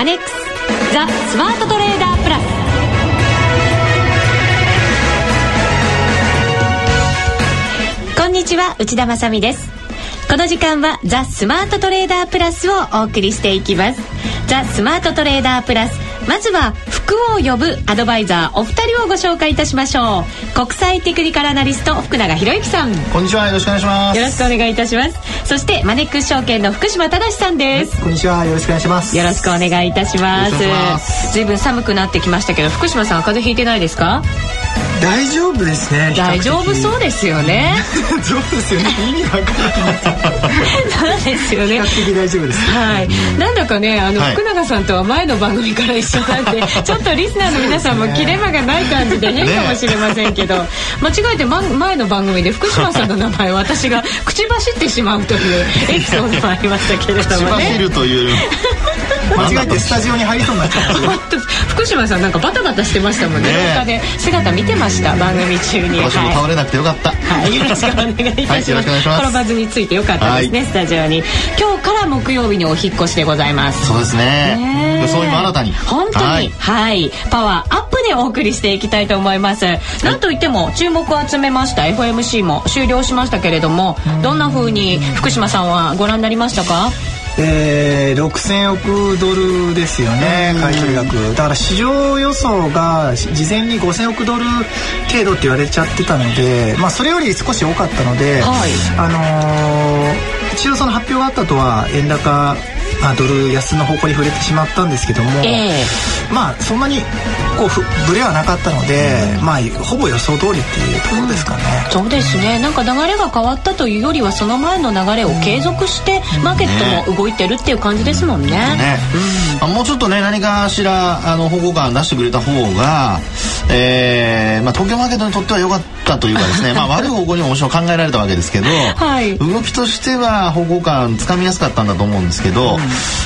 アネックスザ・スマートトレーダープラス。こんにちは内田まさです。この時間はザ・スマートトレーダープラスをお送りしていきます。ザ・スマートトレーダープラスまずは福を呼ぶアドバイザーお二人をご紹介いたしましょう。国際テクニカルアナリスト福永博之さん。こんにちは。よろしくお願いします。よろしくお願いいたします。そしてマネックス証券の福島忠さんです、はい、こんにちは。よろしくお願いします。よろしくお願いいたします。ずいぶん寒くなってきましたけど福島さん風邪ひいてないですか？大丈夫ですね大丈夫そうですよね。そうですよね意味が分からないそうですよね。比較的大丈夫です。はい。なんだかねあの、福永さんとは前の番組から一緒なんで ちょっとリスナーの皆さんも切れ間がない感じで変かもしれませんけど、間違えて、ま、前の番組で福島さんの名前を私が口走ってしまうというエピソードもありましたけれどもね。口走るという間違えてスタジオに入りそうになっちゃった。福島さんなんかバタバタしてましたもんね。廊下で姿見てました番組中に。私も倒れなくてよかった、はい、よろしくお願いいたします、はい、転ばずについてよかったですね、はい、スタジオに。今日から木曜日にお引越しでございます。そうですね。装いも新たに。本当に、はい、はい、パワーアップでお送りしていきたいと思います、なんといっても注目を集めました。FMC も終了しましたけれどもどんな風に福島さんはご覧になりましたか？えー、6000億ドルですよね買取額。だから市場予想が事前に5000億ドル程度って言われちゃってたので、まあ、それより少し多かったので、はい、あのー、一応その発表があったとは円高まあ、ドル安の方向に触れてしまったんですけども、えー、まあそんなにこうブレはなかったので、うん、まあほぼ予想通りっていうところですかね、うん、そうですね。なんか流れが変わったというよりはその前の流れを継続して、マーケットも動いてるっていう感じですもんね、ね。うん、もうちょっとね何かしらあの方向感出してくれた方が、えーまあ、東京マーケットにとっては良かったというかですね、まあ、悪い方向にももちろん考えられたわけですけど、はい、動きとしては方向感つかみやすかったんだと思うんですけど、ま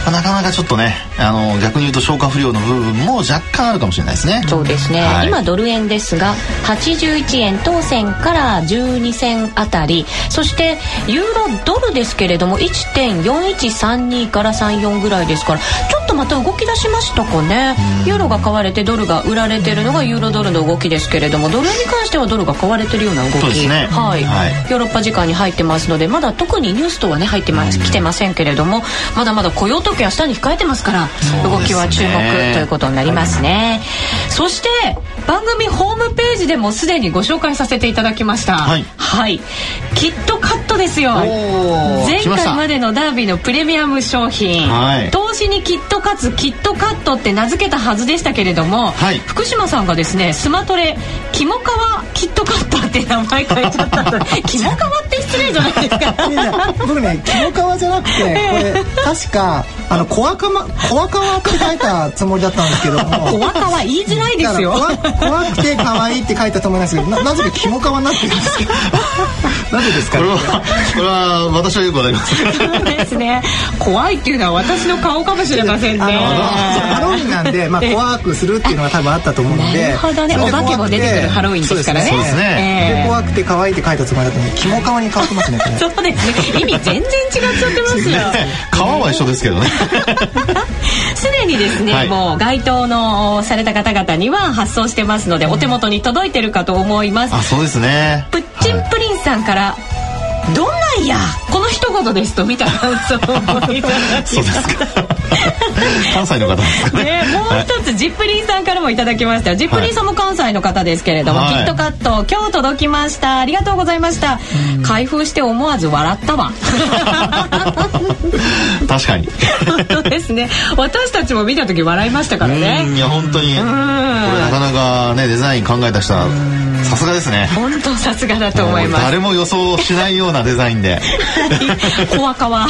あ、なかなかちょっとねあの逆に言うと消化不良の部分も若干あるかもしれないですね。そうですね、はい、今ドル円ですが81円当選から12銭あたり。そしてユーロドルですけれども1.4132から34ぐらいですからちょっとまた動き出しましたかね。ユーロが買われてドルが売られてるのがユーロドルの動きですけれどもドル円に関してはドルが買われてるような動き、ね、はい、はい、ヨーロッパ時間に入ってますのでまだ特にニュースとはね入ってます来てませんけれどもまだまだ雇用統計は下に控えてますから動きは注目ということになりますね。そして番組ホームページでもすでにご紹介させていただきました。はい、はい、キットですよ。前回までのダービーのプレミアム商品、はい、投資にキットカツキットカットって名付けたはずでしたけれども、はい、福島さんがですねスマトレキモカワキットカットって名前書いちゃったとキモカワって失礼じゃないですか。僕ねキモカワじゃなくてこれ確かあのコアカマコアカワって書いたつもりだったんですけども。コアカワ言いづらいですよ。怖くて可愛いって書いたと思いますけどななぜかキモカワになってるんですけど。なぜですか、ね、これはこれは私はよくわかりますそうですね怖いっていうのは私の顔かもしれませんね。ハロウィンなんで、まあ、怖くするっていうのが多分あったと思うので。なるほどね。お化けも出てくるハロウィンですからね。そうですね、えー、怖くて可愛いって書いたつもりだったのにキモカワに変わってますねそうですね。意味全然違っちゃってますよ。皮は一緒ですけどね。すでにですね、はい、もう該当のされた方々には発送してますので、お手元に届いてるかと思います。あそうですね。プッチンプリンさんから、はい、どんなんや？この一言ですと見た感想をいただきました関西の方ですかね。ねもう一つ、はい、ジップリンさんからもいただきました。ジップリンさんも関西の方ですけれども、はい、キットカット今日届きました。ありがとうございました。開封して思わず笑ったわ。確かに。本当ですね。私たちも見た時笑いましたからね。いや本当に。これなかなかねデザイン考えた人はさすがですね。本当さすがだと思います。誰も予想しないようなデザインで。コアカワ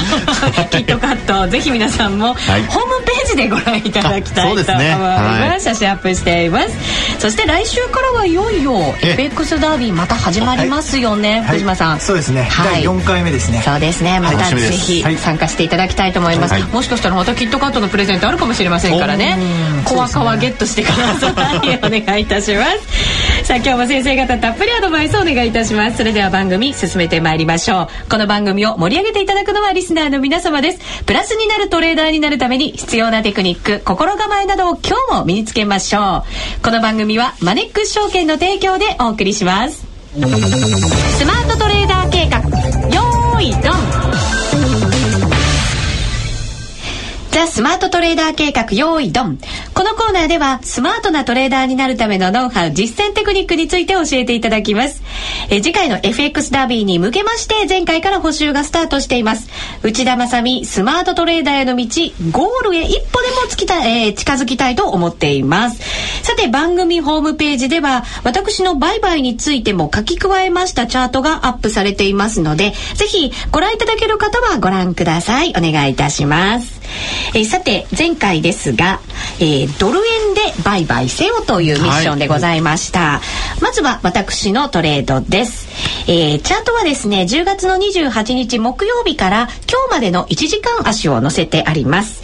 キットカット。ぜひ皆さんも、はい、ホームページでご覧いただきたいと思います、ね。はい、写真アップしています。そして来週からはいよいよエペックスダービーまた始まりますよね、はい、藤間さん、そうですね、はい、第4回目ですね。そうですね。またぜひ参加していただきたいと思います、もしかしたらまたキットカットのプレゼントあるかもしれませんからね。コアカワゲットしてください。お願いいたします さあ今日も先生方たっぷりアドバイスをお願いいたします。それでは番組進めてまいりましょう。この番組を盛り上げていただくのはリスナーの皆様です。プラスになるトレーダーになるために必要なテクニック心構えなどを今日も身につけましょう。この番組はマネックス証券の提供でお送りします。スマートトレーダー計画。よーいドン。ザ・スマートトレーダー計画用意ドン。このコーナーではスマートなトレーダーになるためのノウハウ、実践テクニックについて教えていただきます。え次回の FX ダービーに向けまして前回から補修がスタートしています。内田正美スマートトレーダーへの道、ゴールへ一歩でもつきた、えー、近づきたいと思っています。さて番組ホームページでは私の売買についても書き加えましたチャートがアップされていますので、ぜひご覧いただける方はご覧ください。お願いいたします。えー、さて前回ですが、えー、ドル円で売買せよというミッションでございました、はい、まずは私のトレードです、えー、チャートはですね10月の28日木曜日から今日までの1時間足を載せてあります。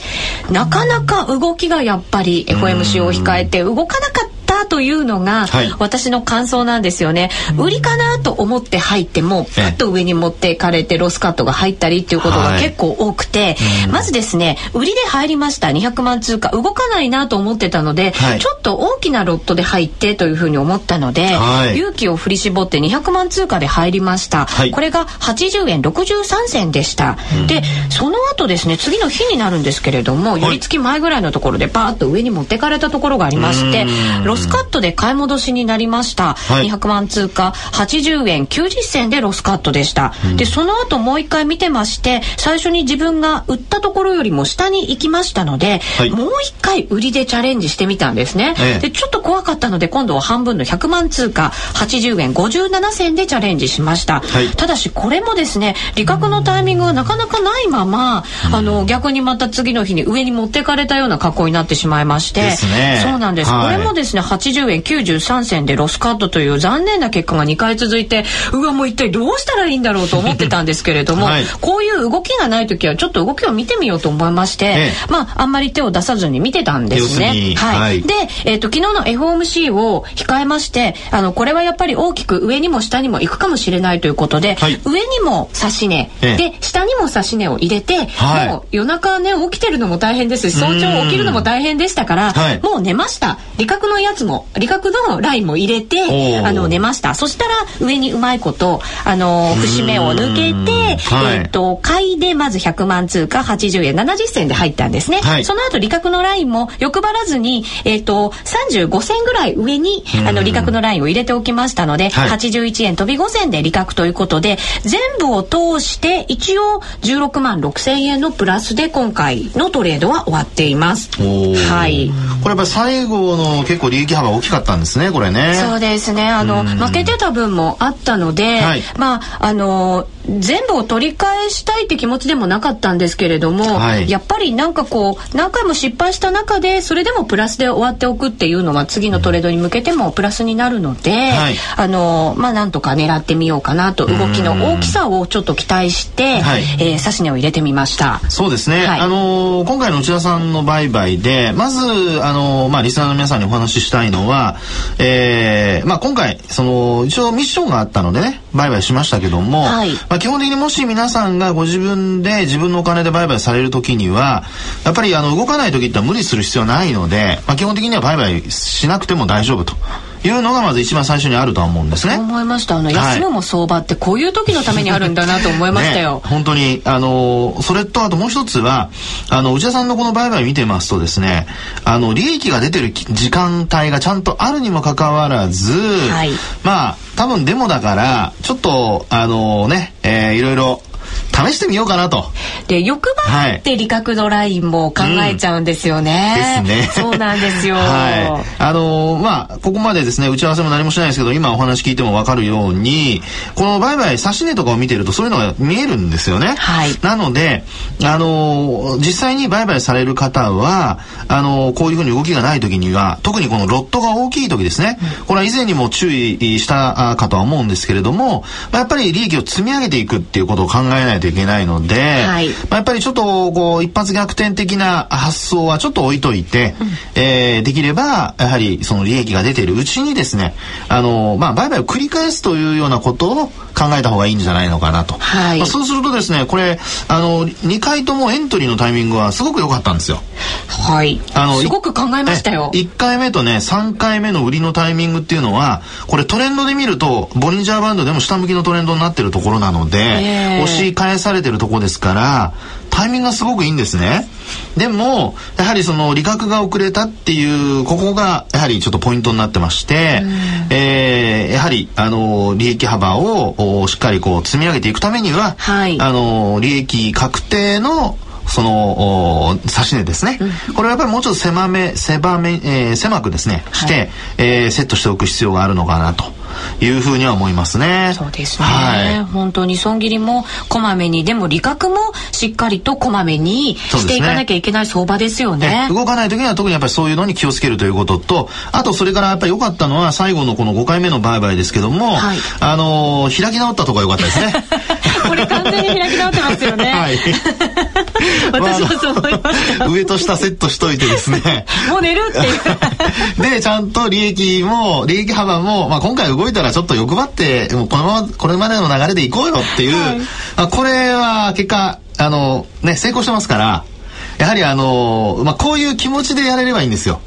なかなか動きがやっぱり FOMC を控えて動かなかったというのが、私の感想なんですよね、売りかなと思って入ってもパッと上に持っていかれてロスカットが入ったりっていうことが結構多くて、まずですね売りで入りました。200万通貨動かないなと思ってたので、ちょっと大きなロットで入ってというふうに思ったので、勇気を振り絞って200万通貨で入りました、これが80円63銭でした、でその後ですね次の日になるんですけれども寄り付き前ぐらいのところでパーッと上に持ってかれたところがありましてロスカットで買い戻しになりました、はい、200万通貨80円90銭でロスカットでした、うん、でその後もう一回見てまして最初に自分が売ったところよりも下に行きましたので、はい、もう一回売りでチャレンジしてみたんですね、ええ、でちょっと怖かったので今度は半分の100万通貨80円57銭でチャレンジしました、はい、ただしこれもですね利確のタイミングがなかなかないまま、うん、あの逆にまた次の日に上に持ってかれたような格好になってしまいまして、ね、そうなんです、これもですね80円93銭でロスカットという残念な結果が2回続いてうわもう一体どうしたらいいんだろうと思ってたんですけれども、はい、こういう動きがない時はちょっと動きを見てみようと思いまして、ええ、まああんまり手を出さずに見てたんですね。はい、はい、で、えーと、昨日の FOMC を控えましてあのこれはやっぱり大きく上にも下にも行くかもしれないということで、はい、上にも指し値、え、で下にも指し値を入れて、もう夜中ね起きてるのも大変ですし早朝起きるのも大変でしたから、もう寝ました。利確のやつも利確のラインも入れてあの寝ました。そしたら上にうまいことあの節目を抜けて、はい、えっ、ー、と買いでまず100万通貨80円70銭で入ったんですね、はい、その後利確のラインも欲張らずにえっ、ー、と35銭ぐらい上にあの利確のラインを入れておきましたので、はい、81円飛び5銭で利確ということで全部を通して一応16万6千円のプラスで今回のトレードは終わっています。はい。これやっぱ最後の結構利益幅大きかったんですねこれねそうですね。あの負けてた分もあったので、はい、まああの全部を取り返したいって気持ちでもなかったんですけれども、はい、やっぱりなんかこう何回も失敗した中でそれでもプラスで終わっておくっていうのは次のトレードに向けてもプラスになるので、はい、あのまあなんとか狙ってみようかなと。動きの大きさをちょっと期待して、はい、えー、指し値を入れてみました。そうですね、はい、あの今回の内田さんの売買でまずあのまあリスナーの皆さんにお話ししたいのは、えー、まあ今回その一応ミッションがあったのでね売買しましたけども、はい、まあ基本的にもし皆さんがご自分で自分のお金で売買される時にはやっぱりあの動かない時って無理する必要ないので、まあ、基本的には売買しなくても大丈夫と。いうのがまず一番最初にあるとは思うんですね。思いました。あの、休むも相場ってこういう時のためにあるんだなと思いましたよ。ね、本当に、あの、それとあともう一つは、あの、内田さんのこの売買見てますとですね、あの、利益が出てる時間帯がちゃんとあるにもかかわらず、はい、まあ、多分デモだから、ちょっと、あのね、えー、いろいろ試してみようかなと。で欲張って利確度ラインも考えちゃうんですよね。うん、ですね。そうなんですよ。はい。あのー、まあここまでですね打ち合わせも何もしないですけど今お話聞いても分かるようにこの売買指値とかを見てるとそういうのが見えるんですよね。はい。なのであのー、実際に売買される方はあのー、こういうふうに動きがない時には特にこのロットが大きい時ですね。うん、これは以前にも注意したかとは思うんですけれども、やっぱり利益を積み上げていくっていうことを考えないといけないので、はい、まあ、やっぱりちょっとこう一発逆転的な発想はちょっと置いといて、うん、えー、できればやはりその利益が出ているうちにですねあの、まあ、売買を繰り返すというようなことを考えた方がいいんじゃないのかなと、はい、まあ、そうするとですねこれあの2回ともエントリーのタイミングはすごく良かったんですよ。はい。あのすごく考えましたよ。1回目とね3回目の売りのタイミングっていうのはこれトレンドで見るとボリンジャーバンドでも下向きのトレンドになってるところなので、えー、押し返されてるところですからタイミングがすごくいいんですね。でも、やはりその利確が遅れたっていう、ここがやはりちょっとポイントになってまして、えー、やはり、あの、利益幅をしっかりこう積み上げていくためには、はい、あの、利益確定のその指値ですね、うん、これはやっぱりもうちょっと狭め狭め、えー、狭くですねして、はい、えー、セットしておく必要があるのかなと。いうふうには思いますね。そうですね。はい、本当に損切りもこまめに、でも利確もしっかりとこまめにしていかなきゃいけない相場ですよね。ね動かない時には特にやっぱりそういうのに気をつけるということと、あとそれからやっぱり良かったのは最後のこの5回目の売買ですけども、はい、あのー、開き直ったとこが良かったですね。これ完全に開き直ってますよね。はい。私もそう思いました。上と下セットしといてですね。もう寝るっていう。で、ちゃんと利益も、利益幅も、まあ今回動いたらちょっと欲張って、もうこのまま、これまでの流れでいこうよっていう、はい、まあこれは結果、あの、ね、成功してますから、やはりあの、まあ、こういう気持ちでやれればいいんですよ。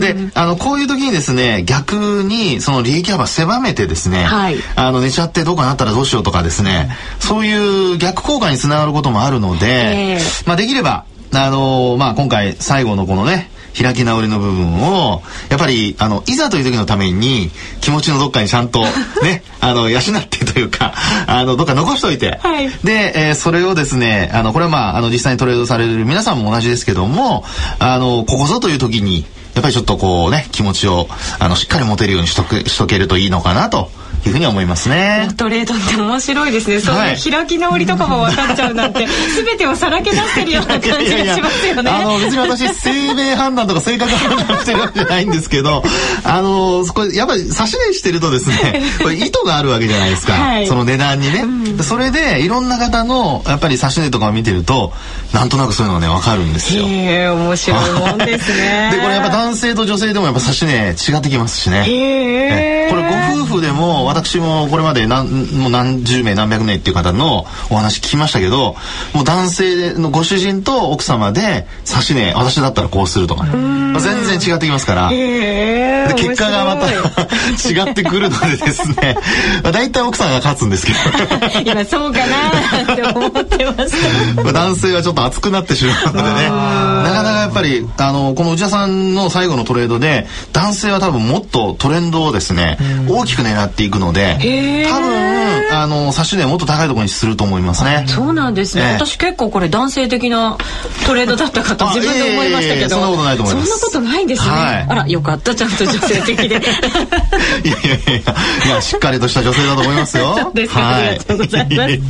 で、あの、こういう時にですね、逆に、その利益幅狭めてですね、はい、あの、寝ちゃってどうかなったらどうしようとかですね、そういう逆効果につながることもあるので、えー、まあ、できれば、あのまあ、今回最後のこのね、開き直りの部分を、やっぱり、あの、いざという時のために、気持ちのどっかにちゃんと、ね、あの、養ってというか、あの、どっか残しといて、はい、で、えー、それをですね、あの、これはまあ、あの、実際にトレードされる皆さんも同じですけども、あの、ここぞという時に、やっぱりちょっとこうね、気持ちを、あの、しっかり持てるようにしとく、しとけるといいのかなと。いうふうに思いますね。トレードって面白いですね。その開き直りとかも分かっちゃうなんて、すべてをさらけ出してるような感じがしますよね。あの別に私生命判断とか性格判断してるわけじゃないんですけど、あのこれやっぱり指し値してるとですね、これ意図があるわけじゃないですか。はい、その値段にね、うん、それでいろんな方のやっぱり指し値とかを見てると、なんとなくそういうのがね分かるんですよ。へえ面白いもんですね。でこれやっぱ男性と女性でもやっぱ指し値違ってきますしね。へえ。これご夫婦でも私もこれまで何もう何十名何百名っていう方のお話聞きましたけどもう男性のご主人と奥様で指し値私だったらこうするとかね、まあ、全然違ってきますから。で結果がまた違ってくるのでですね、まあ、大体奥さんが勝つんですけど。今そうかなって思ってま男性はちょっと熱くなってしまうのでね。なかなかやっぱりあのこの内田さんの最後のトレードで男性は多分もっとトレンドをですね大きく狙っていくので多分あの差し値もっと高いところにすると思いますね。そうなんですね、えー、私結構これ男性的な トレードだったかと自分で思いましたけど、そんなことないと思います。そんなことないんですね、はい、あらよかった。ちゃんと女性的で。いやいやいやいやしっかりとした女性だと思いますよ。そうですか、はい、ありがとうございます。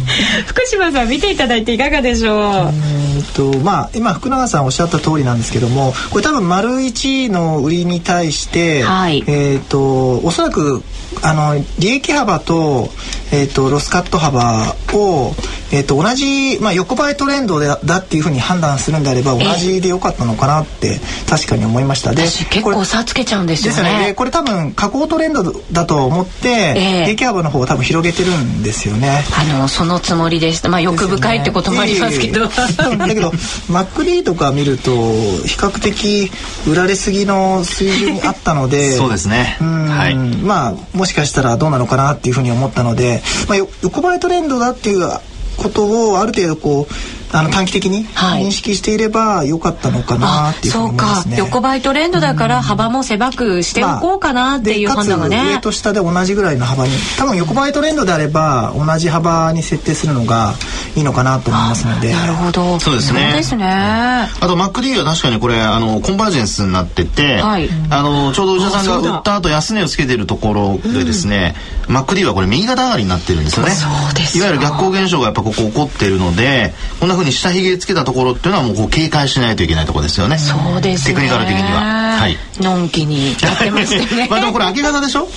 福島さん見ていただいていかがでしょう？えっとまあ今福永さんおっしゃった通りなんですけどもこれ多分丸一の売りに対して、はい、えっとおそらくあの利益幅と,、えーと、ロスカット幅を、えーと、同じ、まあ、横ばいトレンドでだっていうふうに判断するんであれば同じでよかったのかなって確かに思いました。で結構差つけちゃうんですよね。ですね。これ多分下降トレンドだと思って、えー、利益幅の方を多分広げてるんですよね。あのそのつもりでした。まあ欲深いってこともありますけど、ね、だけどマックリーとか見ると比較的売られすぎの水準にあったのでそうですね。はい。まあもしかしたらどうなのかなっていうふうに思ったので、まあ、横ばいトレンドだっていうことをある程度こうあの短期的に認識していればよかったのかなっていうふうに思いますね。そうか横ばいトレンドだから幅も狭くしておこうかなっていう判断がね。まあ、上と下で同じぐらいの幅に多分横ばいトレンドであれば同じ幅に設定するのがいいのかなと思いますので。なるほど。そうですね。ですね。あと MacD は確かにこれあのコンバージェンスになってて、はい、あのちょうど内田さんが売った後安値をつけてるところでですね、うん、MacD はこれ右肩上がりになってるんですよね。そうです。いわゆる逆行現象がやっぱここ起こってるので、こんな風に下髭つけたところっていうのはもうこう警戒しないといけないところですよね。そうですテクニカル的には。はい。のんきにやってましてね。まあでもこれ明け方でしょ？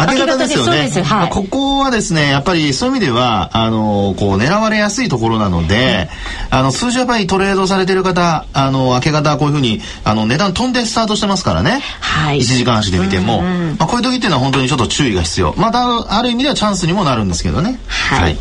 明け方です。よね、はい、ここはですねやっぱりそういう意味ではあのこう狙われやすいところなので、うん、あの数字やっぱりトレードされてる方あの明け方こういうふうにあの値段飛んでスタートしてますからね、はい、1時間足で見ても、うんうん、まあ、こういう時っていうのは本当にちょっと注意が必要。またある意味ではチャンスにもなるんですけどね。はい、はい、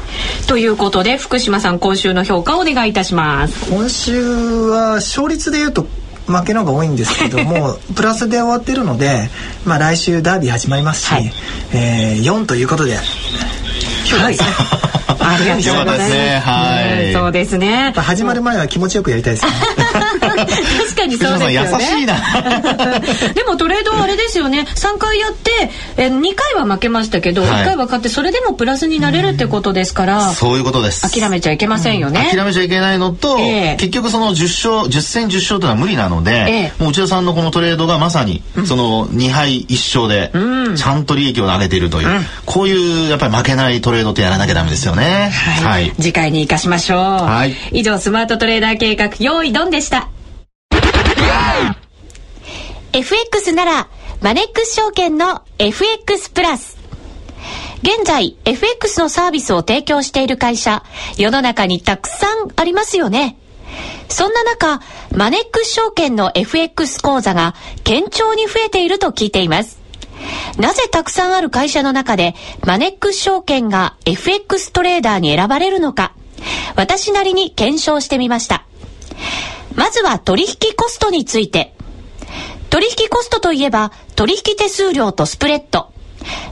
ということで福島さん今週の評価をお願いいたします。今週は勝率でいうと負けの方が多いんですけども プラスで終わってるので、まあ、来週ダービー始まりますし、はい、えー、4ということで。はいありがとうございます。ね、はい。そうですね。始まる前は気持ちよくやりたいです、ね。確かにそうですよね。優しいな。でもトレードはあれですよね。3回やって、え2回は負けましたけど、はい、1回は勝ってそれでもプラスになれるってことですから。そういうことです。諦めちゃいけませんよね。諦めちゃいけないのと、えー、結局その10勝、10戦10勝というのは無理なので、えー、もう内田さんのこのトレードがまさに、その2敗1勝で、ちゃんと利益を上げているという、うん、こういうやっぱり負けないトレードってやらなきゃダメですよね。はい。はい、次回に生かしましょう。はい。以上、スマートトレーダー計画、用意ドンでした。FX なら、マネックス証券の FX プラス。現在、FX のサービスを提供している会社、世の中にたくさんありますよね。そんな中、マネックス証券の FX 講座が堅調に増えていると聞いています。なぜたくさんある会社の中でマネックス証券が FX トレーダーに選ばれるのか、私なりに検証してみました。まずは取引コストについて。取引コストといえば取引手数料とスプレッド。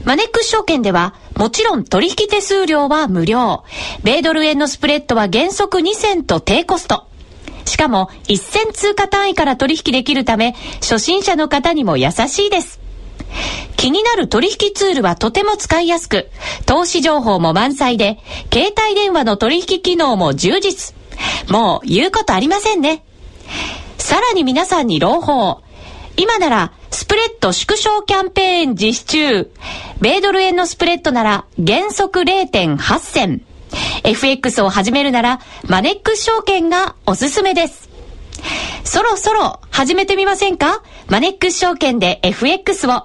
マネックス証券ではもちろん取引手数料は無料。米ドル円のスプレッドは原則2銭と低コスト。しかも1銭通貨単位から取引できるため初心者の方にも優しいです。気になる取引ツールはとても使いやすく、投資情報も満載で、携帯電話の取引機能も充実。もう言うことありませんね。さらに皆さんに朗報。今なら、スプレッド縮小キャンペーン実施中。米ドル円のスプレッドなら原則0.8銭。FX を始めるなら、マネックス証券がおすすめです。そろそろ始めてみませんか？マネックス証券で FX を。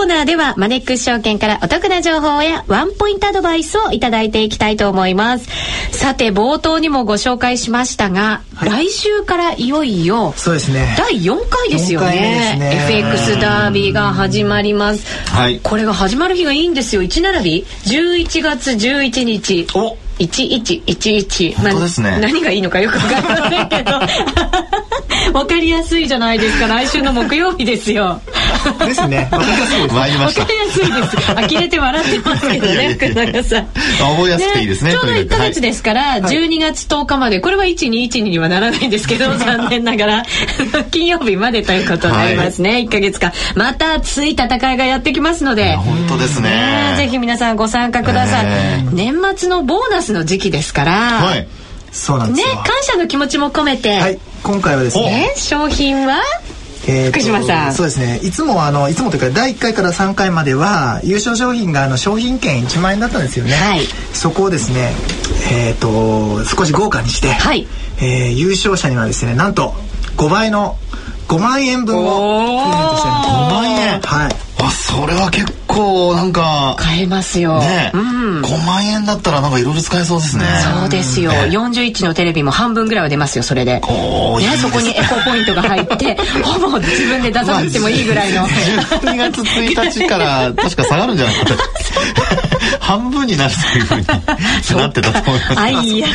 コーナーではマネックス証券からお得な情報やワンポイントアドバイスをいただいていきたいと思います。さて冒頭にもご紹介しましたが、はい、来週からいよいよそうですね。第4回ですよね。ね。FX ダービーが始まります、はい、これが始まる日がいいんですよ。1並び。11月11日。お。1111本当ですね、何がいいのかよくわかりませんけど わかりやすいじゃないですか。来週の木曜日ですよ。ですね。わかりやすいです。わかりやすいです。呆れて笑ってますけどね福永さん。覚えやすくていいですねちょうど1か月ですから、はい、12月10日までこれは1212にはならないんですけど 残念ながら金曜日までということになりますね、はい、1か月間。また熱い戦いがやってきますので。本当ですね。ねぜひ皆さんご参加ください。年末のボーナスの時期ですから、はい、そうなんですね感謝の気持ちも込めて、はい、今回はですね商品は？えー、福島さん。そうですね。いつもあのいつもというか第1回から3回までは優勝商品があの商品券1万円だったんですよね、はい、そこをですねえっ、ー、と少し豪華にして、はい。えー、優勝者にはですねなんと5倍の5万円分をプレゼントしてる5万円。はい。あそれは結構なんか買えますよ、ね、うん、5万円だったらなんかいろいろ使えそうですね。そうですよ、ね、41のテレビも半分ぐらいは出ますよそれで、ね、そこにエコポイントが入って ほぼ自分で出さなくてもいいぐらいの。12月1日から確か下がるんじゃないか 半分になるというふうになってたと思います あいや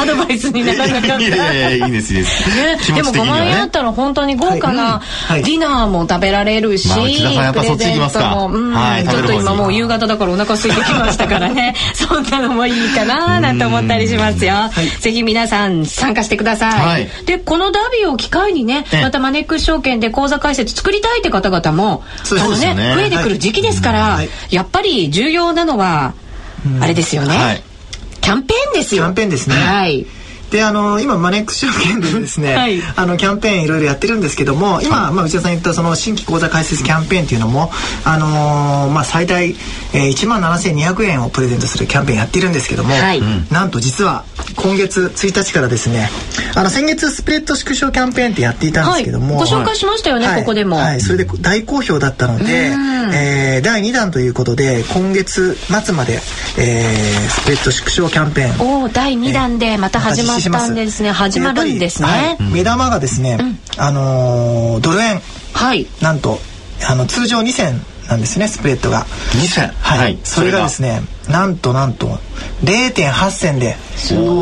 アドバイスにならなかった。いやいやいいですいいです、ね、でも5万円あったら本当に豪華なディナーも食べられるし、まあ、内田さんやっぱそっち行きますか、うん、はい、ちょっと今もう夕方だからお腹空いてきましたからね。そんなのもいいかななんて思ったりしますよ、はい、ぜひ皆さん参加してください、はい、でこのダービーを機会にねまたマネックス証券で口座開設作りたいって方々もそうですね。ね増えてくる時期ですから、はい、やっぱり重要なのはあれですよね、はいキャンペーンですよ。キャンペーンですね。はい。であの今マネックス証券でですね、はい、あのキャンペーンいろいろやってるんですけども今、まあ、内田さん言ったその新規口座開設キャンペーンっていうのも、あのー、まあ、最大、えー、1万7200円をプレゼントするキャンペーンやってるんですけども、はい、なんと実は今月1日からですねあの先月スプレッド縮小キャンペーンってやっていたんですけども、はい、ご紹介しましたよね、ここでも、はい、それで大好評だったので、えー、第2弾ということで今月末まで、えー、スプレッド縮小キャンペーン。お第2弾でまた始まったんですね、えー始まるんですね、はい、目玉がですね、うん、あのー、ドル円。はい。なんとあの通常2銭なんですねスプレッドが。2銭。はい、はい、それがですねなんとなんと0.8銭で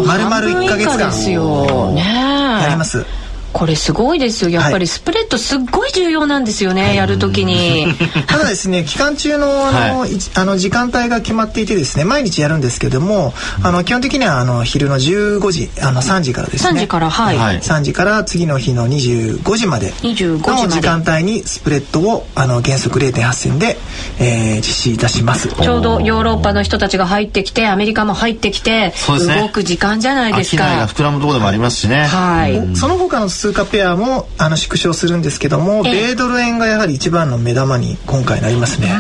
丸々1か月間やりますこれすごいですよ。やっぱりスプレッドすっごい重要なんですよね、はい、やるときに。ただですね 期間中のあの、はい、あの時間帯が決まっていてですね毎日やるんですけどもあの基本的にはあの昼の15時あの3時からですね。3時からはい、はい、3時から次の日の25時まで。の時間帯にスプレッドをあの原則0.8銭で、えー、実施いたします。ちょうどヨーロッパの人たちが入ってきてアメリカも入ってきて、ね、動く時間じゃないですか。が膨らむところでもありますしね。はい、その他の通貨ペアもあの縮小するんですけども、米ドル円がやはり一番の目玉に今回なりますね。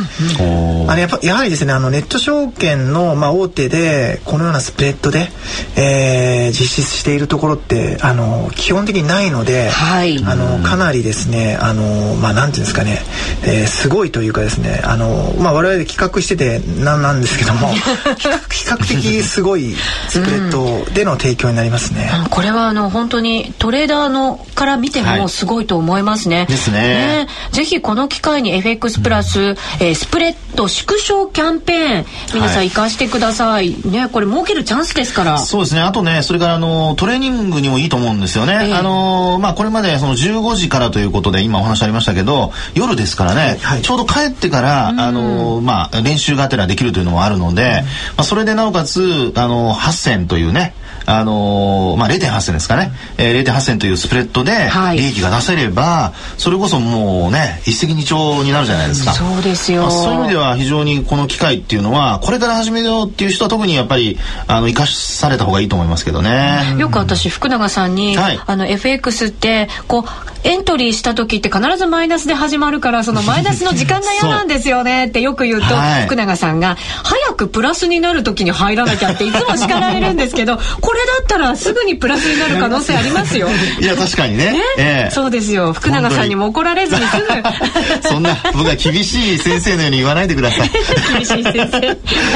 あれやっぱやはりですねあのネット証券のまあ大手でこのようなスプレッドで、えー、実施しているところってあの基本的にないので、はい、あのかなりですねあのまあなんていうんですかね、えー、すごいというかですねあのまあ我々企画しててなんなんですけども 比較的すごいスプレッドでの提供になりますね。うん、これはあの本当にトレーダーのからから見てもすごいと思いますね。はい、ですねね。ぜひこの機会に FX プラス、うん、えー、スプレッド縮小キャンペーン皆さん生かしてください。はい、ねこれ儲けるチャンスですから。そうですね。あとねそれからあのトレーニングにもいいと思うんですよね。えー、あのまあこれまでその15時からということで今お話ありましたけど夜ですからね、はい、ちょうど帰ってから、あのまあ練習がてらできるというのもあるので、うん、まあそれでなおかつあの8戦というね。あのー、まあ、0.8銭ですかね、えー、0.8銭というスプレッドで利益が出せれば、はい、それこそもうね一石二鳥になるじゃないですか、そうですよ、まあ、そういう意味では非常にこの機会っていうのはこれから始めようっていう人は特にやっぱりあの生かされた方がいいと思いますけどね。よく私福永さんに、はい、あの FX ってこうエントリーした時って必ずマイナスで始まるからそのマイナスの時間が嫌なんですよねってよく言うと、はい、福永さんが早くプラスになる時に入らなきゃっていつも叱られるんですけど これだったらすぐにプラスになる可能性ありますよ。いや確かにね。ねえー、そうですよ福永さんにも怒られずにすぐ。そんな僕は厳しい先生のように言わないでください。厳しい先生。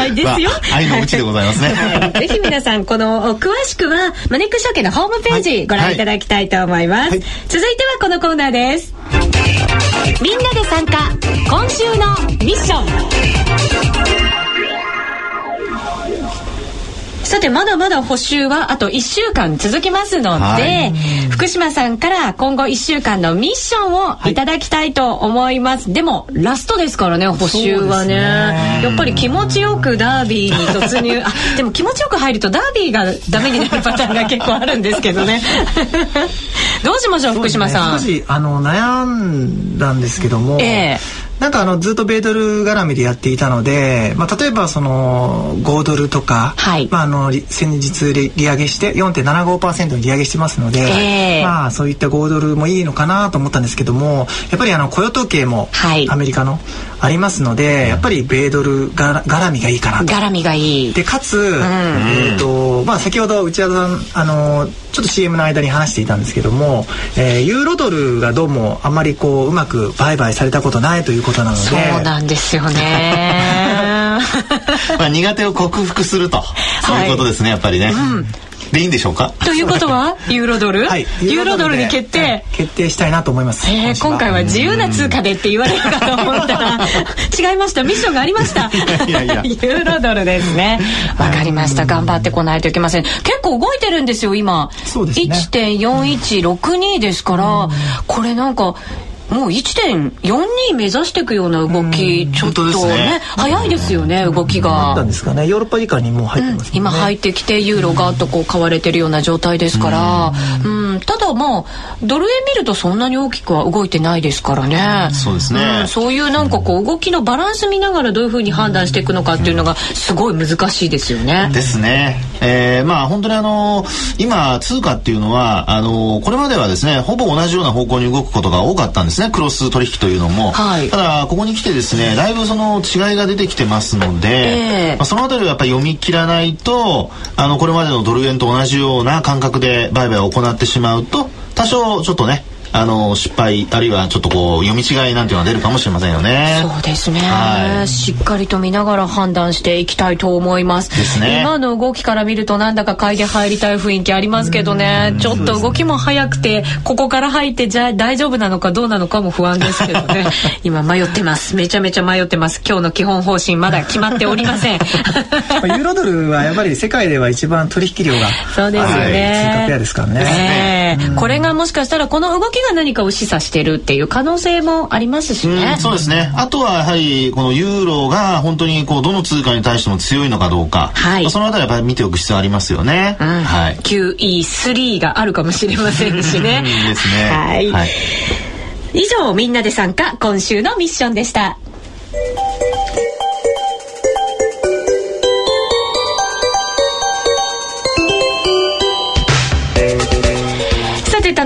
はいですよ。まあ、愛のうちでございますね。はい、ぜひ皆さんこの詳しくはマネック証券のホームページご覧いただきたいと思います。はいはい、続いてはこのコーナーです。ですみんなで参加今週のミッションさてまだまだ補修はあと1週間続きますので、はい、福島さんから今後1週間のミッションをい。ただきたいと思います、はい、でもラストですからね補修はね、ね、やっぱり気持ちよくダービーに突入。あでも気持ちよく入るとダービーがダメになるパターンが結構あるんですけどね。どうしましょう福島さん、ね、少しあの悩んだんですけども、えーなんかあのずっと米ドル絡みでやっていたので、まあ、例えばその5ドルとか、はい、まあ、あの先日利上げして4.75%に利上げしてますので、えー、まあ、そういった5ドルもいいのかなと思ったんですけどもやっぱりあの雇用統計もアメリカのありますので、はい、やっぱり米ドルが絡みがいいかなと。絡みがいい。でかつ、うん、えーとまあ、先ほど内田さんあのちょっと CM の間に話していたんですけども、えー、ユーロドルがどうもあまりこううまく売買されたことないということなので。そうなんですよね。まあ苦手を克服すると。そういうことですね、はい、やっぱりね、うんでいいんでしょうか？ということは ユーロドル、はい、ユーロドルに決定、決定したいなと思います、えー、今回は自由な通貨でって言われるかと思ったら 違いました。ミッションがありました。いやいやユーロドルですね。わかりました。頑張ってこないといけません。結構動いてるんですよ今。そうですね。1.4162ですから、これなんかもう1.42目指していくような動き、ちょっとねね。早いですよね、動きが。あったんですかねヨーロッパ以下にもう入ってます、ねうん、今入ってきてユーロがとこう買われてるような状態ですから、うん、ただまあドル円見るとそんなに大きくは動いてないですからね。そうですね、うん、そういうなんかこう動きのバランス見ながらどういうふうに判断していくのかっていうのがすごい難しいですよね。ですね。えー、まあ本当にあの今通貨っていうのはあのこれまではですねほぼ同じような方向に動くことが多かったんですねクロス取引というのも、はい、ただここに来てですねだいぶその違いが出てきてますので、えー、まあ、そのあたりをやっぱり読み切らないとあのこれまでのドル円と同じような感覚で売買を行ってしまうと多少ちょっとねあの失敗あるいはちょっとこう読み違いなんていうのが出るかもしれませんよね。そうですね、はい、しっかりと見ながら判断していきたいと思います。ですね。今の動きから見るとなんだか買いで入りたい雰囲気ありますけどね。ちょっと動きも早くてここから入ってじゃあ大丈夫なのかどうなのかも不安ですけどね。今迷ってます。めちゃめちゃ迷ってます。今日の基本方針まだ決まっておりません。ユーロドルはやっぱり世界では一番取引量がそうですよね、通貨ペアですからね、え。ー、これがもしかしたらこの動きが何かを示唆してるっていう可能性もありますしね。うそうですね。あとはやはりこのユーロが本当にこうどの通貨に対しても強いのかどうか、はい、まあ、そのあたりやっぱり見ておく必要ありますよね。うん、はい。QE3 があるかもしれませんしね。ですね。はい、はい。以上みんなで参加今週のミッションでした。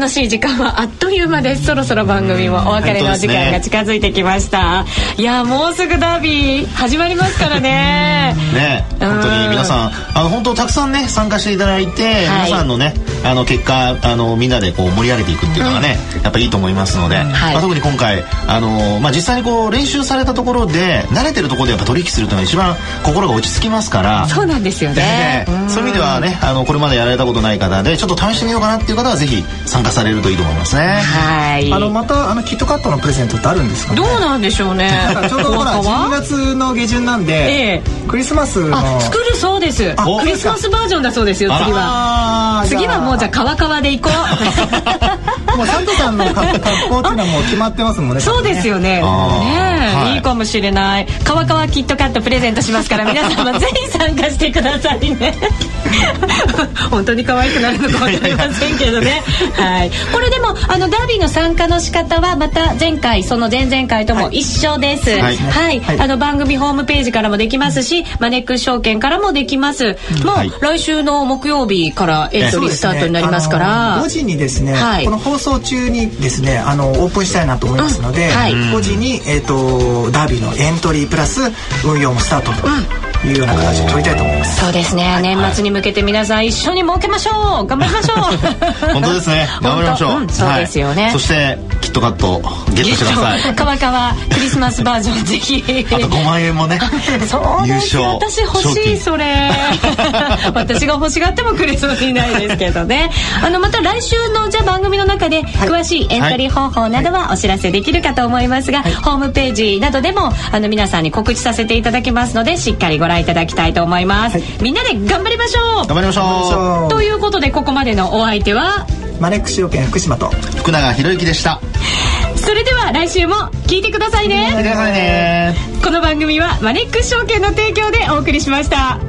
楽しい時間はあっという間です。そろそろ番組もお別れの時間が近づいてきました、ね、いやもうすぐダービー始まりますからね。ね。本当に皆さんあの本当たくさんね参加していただいて、はい、皆さんのねあの結果あのみんなでこう盛り上げていくっていうのがね、うん、やっぱりいいと思いますので、はい、まあ、特に今回あの、まあ、実際にこう練習されたところで慣れてるところでやっぱ取引するというのが一番心が落ち着きますからそうなんですよね、ね、そういう意味ではねあのこれまでやられたことない方でちょっと試してみようかなっていう方はぜひ参加されるといいと思いますね。はい。あのまたあのキットカットのプレゼントってあるんですか、ね、どうなんでしょうね。ちょうどほら12月の下旬なんで、ええ、クリスマスの作るそうです。クリスマスバージョンだそうですよ次は。次はもうじゃあ川川で行こう。もうサンタさんの格好っていうのはもう決まってますもんねそうですよね。ね、はい、いいかもしれない。川川キットカットプレゼントしますから皆様 ぜひ参加してくださいね。本当に可愛くなるのか分かりませんけどね。はいこれでもあのダービーの参加の仕方はまた前回その前々回とも一緒です。はい、はい、はい、あの番組ホームページからもできますし、マネックス証券からもできます。もう来週の木曜日からエントリースタートになりますから、ね、5時にですね、はい、この放送中にですね、あのオープンしたいなと思いますので、うん。はい、5時にえっ、ー、とダービーのエントリープラス運用もスタートと。うんいうような形を取りたいと思います。そうですね、はい、年末に向けて皆さん一緒に儲けましょう。頑張りましょう。本当ですね。頑張りましょう、うん、そうですよね、はい、そしてキットカットゲットしてください。かわかわクリスマスバージョンぜひ。あと5万円もね そうです私欲しいそれ。私が欲しがってもくれそうにないですけどね。あのまた来週のじゃ番組の中で詳しいエントリー方法などはお知らせできるかと思いますが、はい、ホームページなどでもあの皆さんに告知させていただきますのでしっかりご覧いただきたいと思います、はい、みんなで頑張りましょう。頑張りましょう。ということでここまでのお相手は？マネックス証券福島と。福永博之でした。それでは来週も聞いてくださいね。ね。この番組はマネックス証券の提供でお送りしました